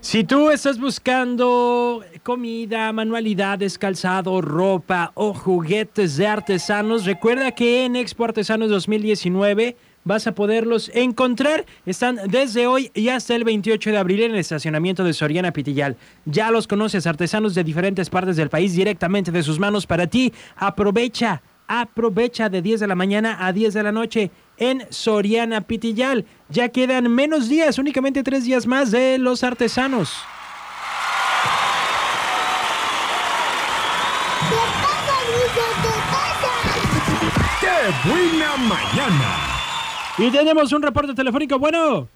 Si tú estás buscando comida, manualidades, calzado, ropa o juguetes de artesanos, recuerda que en Expo Artesanos 2019 vas a poderlos encontrar. Están desde hoy y hasta el 28 de abril en el estacionamiento de Soriana Pitillal. Ya los conoces, artesanos de diferentes partes del país directamente de sus manos para ti. Aprovecha, aprovecha de 10 de la mañana a 10 de la noche en Soriana Pitillal. Ya quedan menos días, únicamente tres días más de los artesanos. ¡Qué buena mañana! Y tenemos un reporte telefónico. Bueno.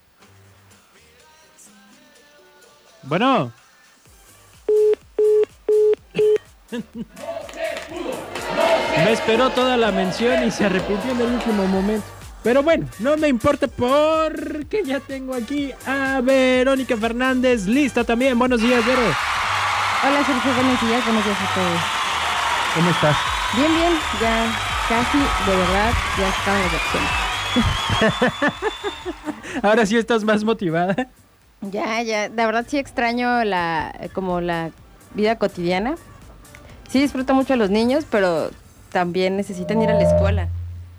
Bueno. Me esperó toda la mención y se arrepintió en el último momento. Pero bueno, no me importa porque ya tengo aquí a Verónica Fernández lista también. Buenos días, Vero. Hola Sergio, buenos días, buenos días a todos. ¿Cómo estás? Bien, bien, ya casi, de verdad, ya estamos de acción. Ahora sí estás más motivada. Ya, ya, de verdad sí extraño la, como la vida cotidiana. Sí disfruto mucho a los niños, pero también necesitan ir a la escuela.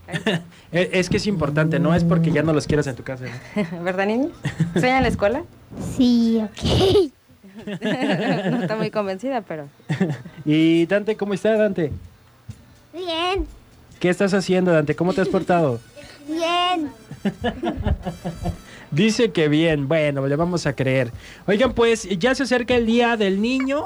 Es que es importante, no es porque ya no los quieras en tu casa. ¿no? ¿Verdad, niños? ¿Sueñan a la escuela? Sí, ok. no está muy convencida, pero... Y Dante, ¿cómo está Dante? Bien, ¿Qué estás haciendo, Dante? ¿Cómo te has portado? bien. Dice que bien, bueno, le vamos a creer. Oigan, pues ya se acerca el Día del Niño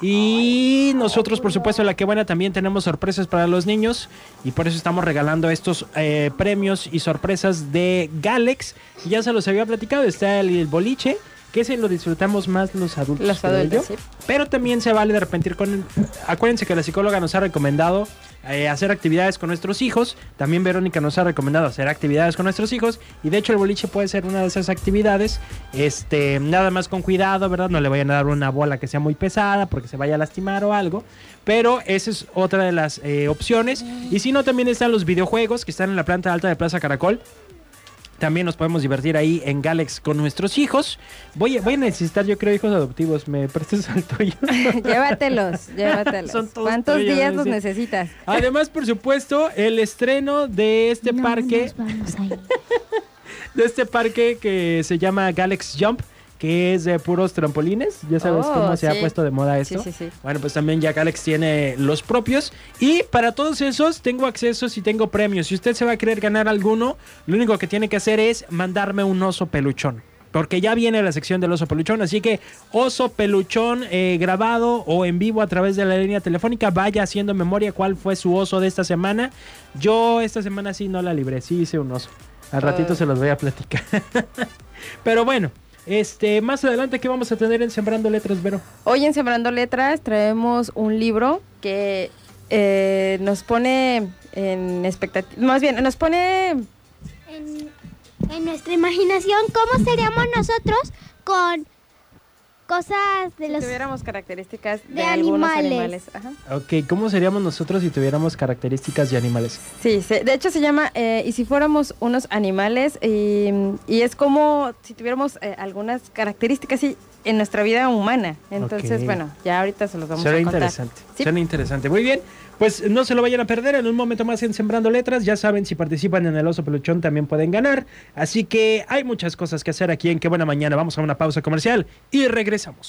y nosotros, por supuesto, en La Que Buena también tenemos sorpresas para los niños y por eso estamos regalando estos eh, premios y sorpresas de Galex. Ya se los había platicado, está el, el boliche, que ese lo disfrutamos más los adultos. Los creo adultos, yo. sí. Pero también se vale de arrepentir con... Acuérdense que la psicóloga nos ha recomendado eh, hacer actividades con nuestros hijos. También Verónica nos ha recomendado hacer actividades con nuestros hijos. Y de hecho el boliche puede ser una de esas actividades. Este, nada más con cuidado, ¿verdad? No le vayan a dar una bola que sea muy pesada porque se vaya a lastimar o algo. Pero esa es otra de las eh, opciones. Y si no, también están los videojuegos que están en la planta alta de Plaza Caracol. También nos podemos divertir ahí en Galex con nuestros hijos. Voy, a- voy a necesitar, yo creo, hijos adoptivos. ¿Me prestas al tuyo? llévatelos, llévatelos. Son todos ¿Cuántos tuyos, días sí. los necesitas? Además, por supuesto, el estreno de este No parque, nos vamos a ir. de este parque que se llama Galax Jump, que es de puros trampolines. Ya sabes Oh, cómo se ha puesto de moda esto. sí, sí. Bueno, pues también ya Galax tiene los propios. Y para todos esos tengo accesos y tengo premios. Si usted se va a querer ganar alguno, lo único que tiene que hacer es mandarme un oso peluchón. Porque ya viene la sección del oso peluchón. Así que oso peluchón eh, grabado o en vivo a través de la línea telefónica. Vaya haciendo memoria cuál fue su oso de esta semana. Yo esta semana sí no la libré. Sí hice un oso. Al ratito Oh. se los voy a platicar. Pero bueno. Este, más adelante, ¿qué vamos a tener en Sembrando Letras, Vero? Hoy en Sembrando Letras traemos un libro que eh, nos pone en expectativa, más bien, nos pone... En, en nuestra imaginación, ¿cómo seríamos nosotros con cosas de Si los... tuviéramos características de, de algunos animales. animales. Ajá. Ok, ¿cómo seríamos nosotros si tuviéramos características de animales? Sí, se- de hecho se llama eh, Y si fuéramos unos animales, y, y es como si tuviéramos eh, algunas características sí, en nuestra vida humana. Entonces, bueno, ya ahorita se los vamos Suena a contar. interesante. Sí. Suena interesante. Muy bien. Pues no se lo vayan a perder en un momento más en Sembrando Letras. Ya saben, si participan en el Oso Peluchón también pueden ganar. Así que hay muchas cosas que hacer aquí en Qué Buena Mañana. Vamos a una pausa comercial y regresamos.